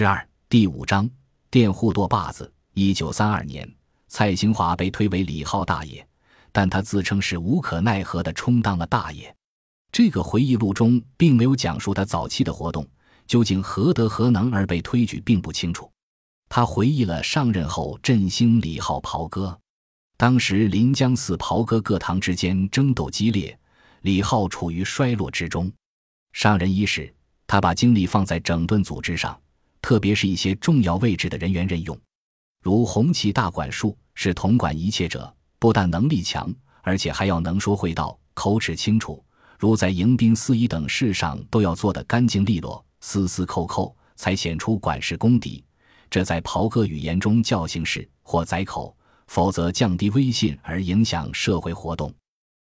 十二第五章佃户舵把子。一九三二年，蔡兴华被推为李浩大爷，但他自称是无可奈何的充当了大爷。这个回忆录中并没有讲述他早期的活动，究竟何德何能而被推举，并不清楚。他回忆了上任后振兴李浩袍哥，当时临江寺袍哥各堂之间争斗激烈，李浩处于衰落之中。上任伊始，他把精力放在整顿组织上，特别是一些重要位置的人员任用，如红旗大管束是统管一切者，不但能力强，而且还要能说会道，口齿清楚。如在迎宾司仪等事上，都要做得干净利落，丝丝扣扣，才显出管事功底。这在袍哥语言中叫形式或宰口，否则降低威信而影响社会活动。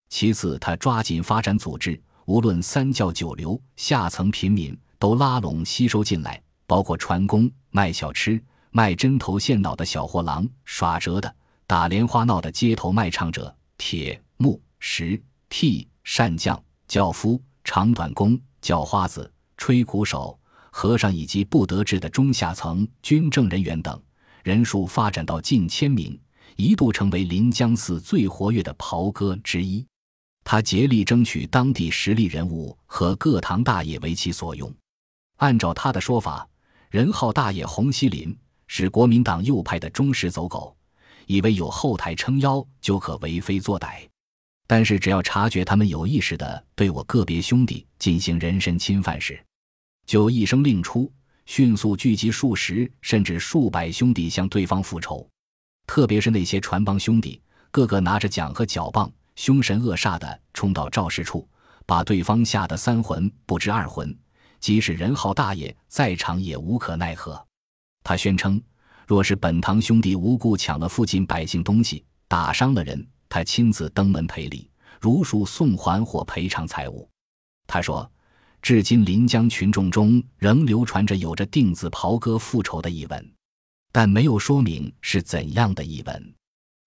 其次，他抓紧发展组织，无论三教九流、下层平民，都拉拢吸收进来，包括船工、卖小吃、卖针头线脑的小货郎、耍折的、打莲花闹的街头卖唱者、铁木石替善匠。轿夫、长短工、叫花子、吹鼓手、和尚以及不得志的中下层军政人员等，人数发展到近千名，一度成为临江寺最活跃的袍哥之一。他竭力争取当地实力人物和各堂大爷为其所用。按照他的说法，任浩大爷洪锡林是国民党右派的忠实走狗，以为有后台撑腰就可为非作歹。但是，只要察觉他们有意识地对我个别兄弟进行人身侵犯时，就一声令出，迅速聚集数十甚至数百兄弟向对方复仇。特别是那些船帮兄弟，个个拿着桨和脚棒，凶神恶煞地冲到肇事处，把对方吓得三魂不知二魂。即使任浩大爷在场，也无可奈何。他宣称，若是本堂兄弟无故抢了附近百姓东西，打伤了人。他亲自登门赔礼，如数送还或赔偿财物。他说，至今临江群众中仍流传着有着定子袍哥复仇的译闻，但没有说明是怎样的译闻。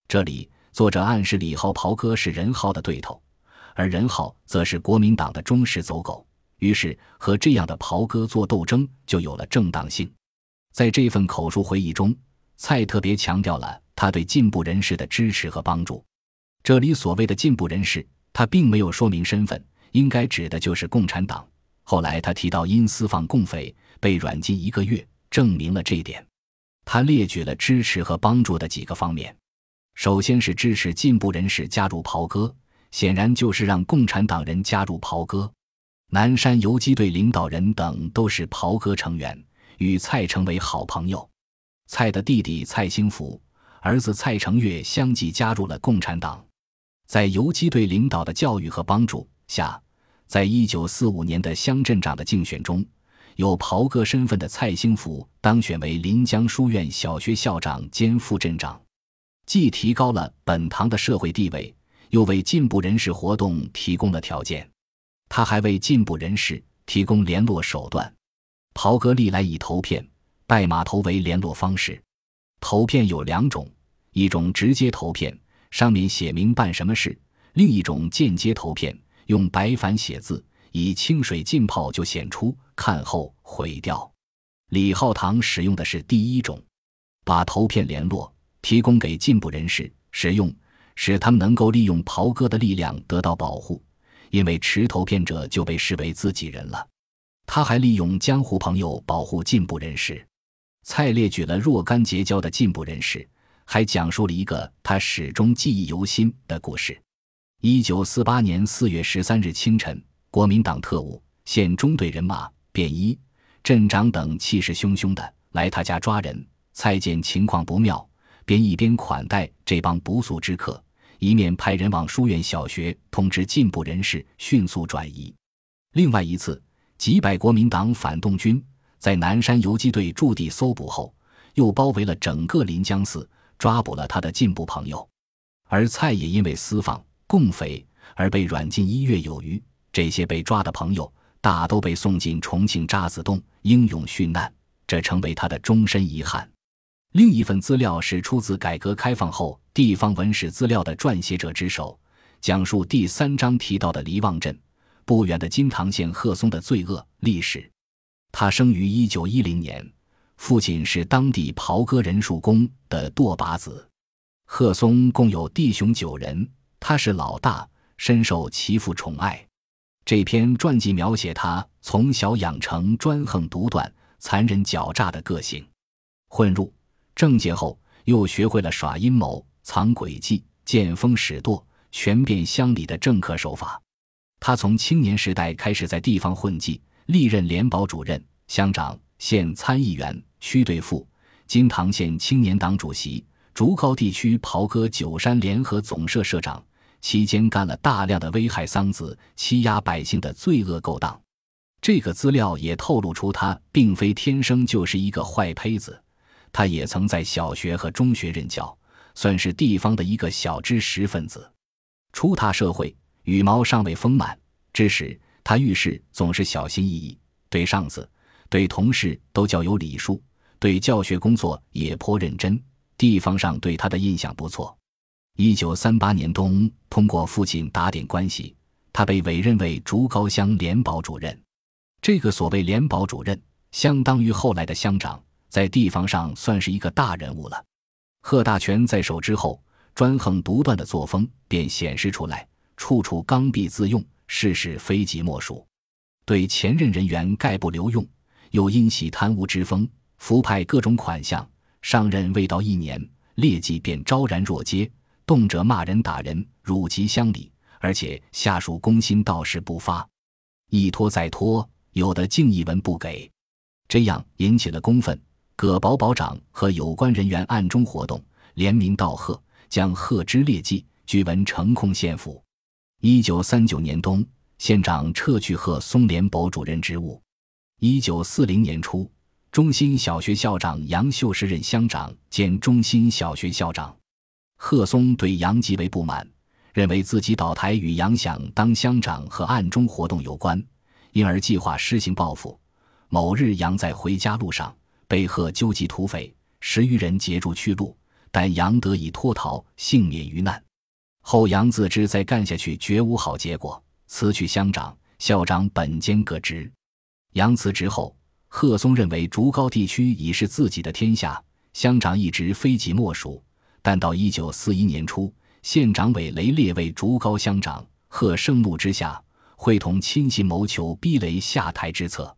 这里作者暗示李浩袍哥是任浩的对头，而任浩则是国民党的忠实走狗，于是和这样的袍哥做斗争就有了正当性。在这份口述回忆中，蔡特别强调了他对进步人士的支持和帮助。这里所谓的进步人士，他并没有说明身份，应该指的就是共产党。后来他提到因私放共匪被软禁一个月，证明了这一点。他列举了支持和帮助的几个方面，首先是支持进步人士加入袍哥，显然就是让共产党人加入袍哥。南山游击队领导人等都是袍哥成员，与蔡成为好朋友。蔡的弟弟蔡兴福、儿子蔡成岳相继加入了共产党。在游击队领导的教育和帮助下，在一九四五年的乡镇长的竞选中，有袍哥身份的蔡兴福当选为临江书院小学校长兼副镇长，既提高了本堂的社会地位，又为进步人士活动提供了条件。他还为进步人士提供联络手段。袍哥历来以投片、拜码头为联络方式。投片有两种，一种直接投片。上面写明办什么事，另一种间接投片，用白矾写字，以清水浸泡就显出，看后毁掉。李浩堂使用的是第一种，把投片联络提供给进步人士使用，使他们能够利用袍哥的力量得到保护，因为持投片者就被视为自己人了。他还利用江湖朋友保护进步人士。蔡列举了若干结交的进步人士。还讲述了一个他始终记忆犹新的故事。一九四八年四月十三日清晨，国民党特务、县中队人马、便衣、镇长等气势汹汹的来他家抓人。蔡见情况不妙，便一边款待这帮不速之客，一面派人往书院小学通知进步人士迅速转移。另外一次，几百国民党反动军在南山游击队驻地搜捕后，又包围了整个临江寺。抓捕了他的进步朋友，而蔡也因为私放共匪而被软禁一月有余。这些被抓的朋友大都被送进重庆渣滓洞，英勇殉难，这成为他的终身遗憾。另一份资料是出自改革开放后地方文史资料的撰写者之手，讲述第三章提到的黎望镇不远的金堂县贺松的罪恶历史。他生于一九一零年，父亲是当地袍哥人数工的舵把子。贺松共有弟兄九人，他是老大，深受其父宠爱。这篇传记描写他从小养成专横独断、残忍狡诈的个性，混入政界后又学会了耍阴谋、藏诡计、见风使舵、权变乡里的政客手法。他从青年时代开始在地方混迹，历任联保主任、乡长、县参议员、区队副、金堂县青年党主席、竹高地区袍哥九山联合总社社长。期间干了大量的危害桑梓、欺压百姓的罪恶勾当，这个资料也透露出他并非天生就是一个坏胚子。他也曾在小学和中学任教，算是地方的一个小知识分子。初踏社会，羽毛尚未丰满之时，他遇事总是小心翼翼，对上司、对同事都较有礼数，对教学工作也颇认真。地方上对他的印象不错。一九三八年冬，通过父亲打点关系，他被委任为竹高乡联保主任。这个所谓联保主任，相当于后来的乡长，在地方上算是一个大人物了。贺大全在手之后，专横独断的作风便显示出来，处处刚愎自用，事事非己莫属，对前任人员概不留用，又因喜贪污之风，伏派各种款项。上任未到一年，劣迹便昭然若揭。动辄骂人打人，辱及乡里，而且下属公心倒是不发，一拖再拖，有的竟一文不给，这样引起了公愤。葛保保长和有关人员暗中活动，联名道贺，将贺之劣迹据文呈控县府。一九三九年冬，县长撤去贺松联保主任职务。一九四零年初，中心小学校长杨秀时任乡长兼中心小学校长。贺松对杨极为不满，认为自己倒台与杨想当乡长和暗中活动有关，因而计划施行报复。某日，杨在回家路上被贺纠集土匪十余人截住去路，但杨得以脱逃，幸免于难。后杨自知再干下去绝无好结果，辞去乡长、校长本兼各职。杨辞职后，贺松认为竹高地区已是自己的天下，乡长一职非己莫属。但到一九四一年初，县长委雷列为竹高乡长，贺盛怒之下，会同亲戚谋求逼雷下台之策。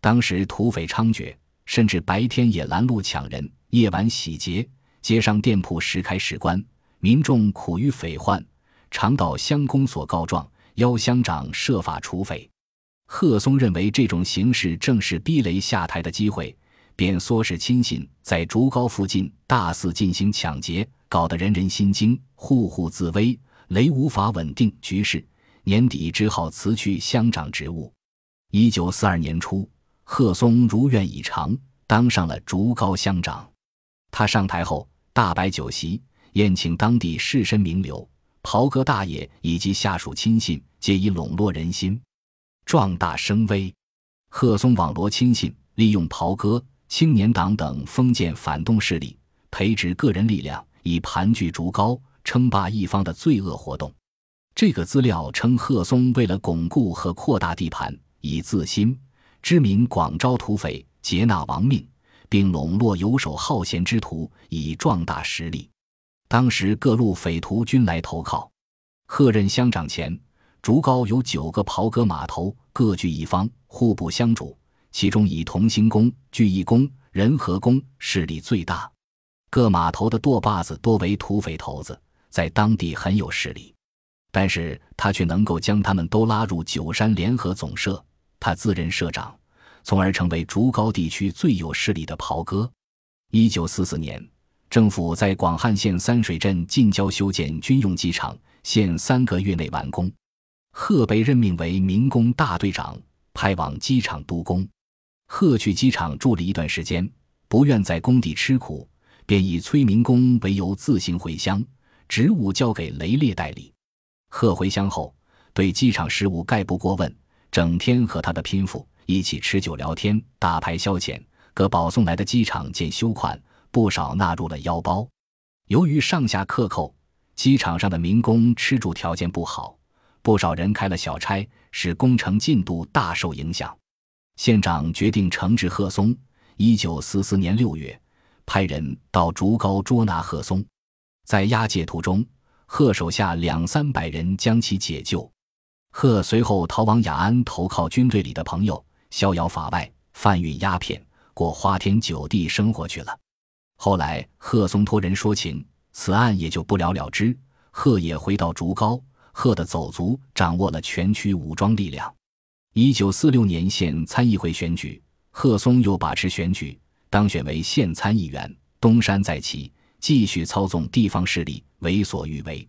当时土匪猖獗，甚至白天也拦路抢人，夜晚洗劫，街上店铺时开时关，民众苦于匪患，常到乡公所告状，邀乡长设法除匪。贺松认为这种形势正是逼雷下台的机会。便唆使亲信在竹高附近大肆进行抢劫，搞得人人心惊，户户自危，雷无法稳定局势。年底只好辞去乡长职务。一九四二年初，贺松如愿以偿，当上了竹高乡长。他上台后，大摆酒席，宴请当地士绅名流、袍哥大爷以及下属亲信，皆以笼络人心，壮大声威。贺松网罗亲信，利用袍哥。青年党等封建反动势力培植个人力量，以盘踞竹高、称霸一方的罪恶活动。这个资料称，贺松为了巩固和扩大地盘，以自新知名广招土匪，劫纳亡命，并笼络游手好闲之徒，以壮大实力。当时各路匪徒均来投靠。贺任乡长前，竹高有九个袍哥码头，各据一方，互不相主。其中以同心宫、聚义宫、仁和宫势力最大，各码头的舵把子多为土匪头子，在当地很有势力。但是他却能够将他们都拉入九山联合总社，他自任社长，从而成为竹高地区最有势力的袍哥。一九四四年，政府在广汉县三水镇近郊修建军用机场，限三个月内完工。贺被任命为民工大队长，派往机场督工。贺去机场住了一段时间，不愿在工地吃苦，便以催民工为由自行回乡，职务交给雷烈代理。贺回乡后，对机场事务概不过问，整天和他的拼妇一起吃酒聊天、打牌消遣。各保送来的机场见修款，不少纳入了腰包。由于上下克扣，机场上的民工吃住条件不好，不少人开了小差，使工程进度大受影响。县长决定惩治贺松，一九四四年六月，派人到竹篙捉拿贺松，在押解途中，贺手下两三百人将其解救。贺随后逃往雅安，投靠军队里的朋友，逍遥法外，贩运鸦片，过花天酒地生活去了。后来，贺松托人说情，此案也就不了了之。贺也回到竹高，贺的走卒掌握了全区武装力量。一九四六年县参议会选举，贺松又把持选举，当选为县参议员，东山再起，继续操纵地方势力，为所欲为。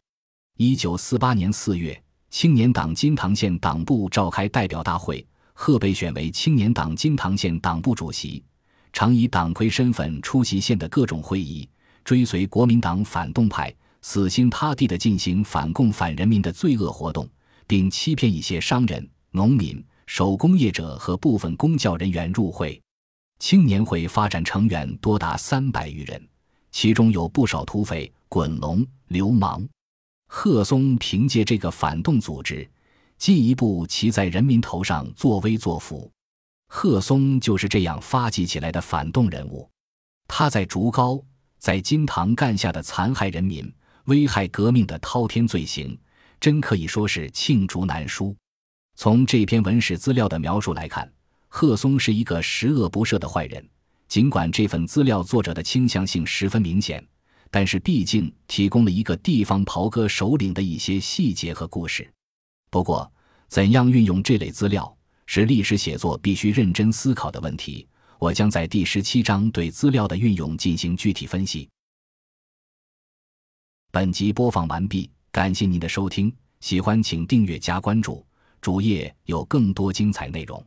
一九四八年四月，青年党金堂县党部召开代表大会，贺被选为青年党金堂县党部主席。常以党魁身份出席县的各种会议，追随国民党反动派，死心塌地地进行反共反人民的罪恶活动，并欺骗一些商人、农民、手工业者和部分公教人员入会。青年会发展成员多达三百余人，其中有不少土匪、滚龙、流氓。贺松凭借这个反动组织，进一步骑在人民头上作威作福。贺松就是这样发迹起来的反动人物，他在竹高、在金堂干下的残害人民、危害革命的滔天罪行，真可以说是罄竹难书。从这篇文史资料的描述来看，贺松是一个十恶不赦的坏人。尽管这份资料作者的倾向性十分明显，但是毕竟提供了一个地方袍哥首领的一些细节和故事。不过，怎样运用这类资料？是历史写作必须认真思考的问题。我将在第十七章对资料的运用进行具体分析。本集播放完毕，感谢您的收听，喜欢请订阅加关注，主页有更多精彩内容。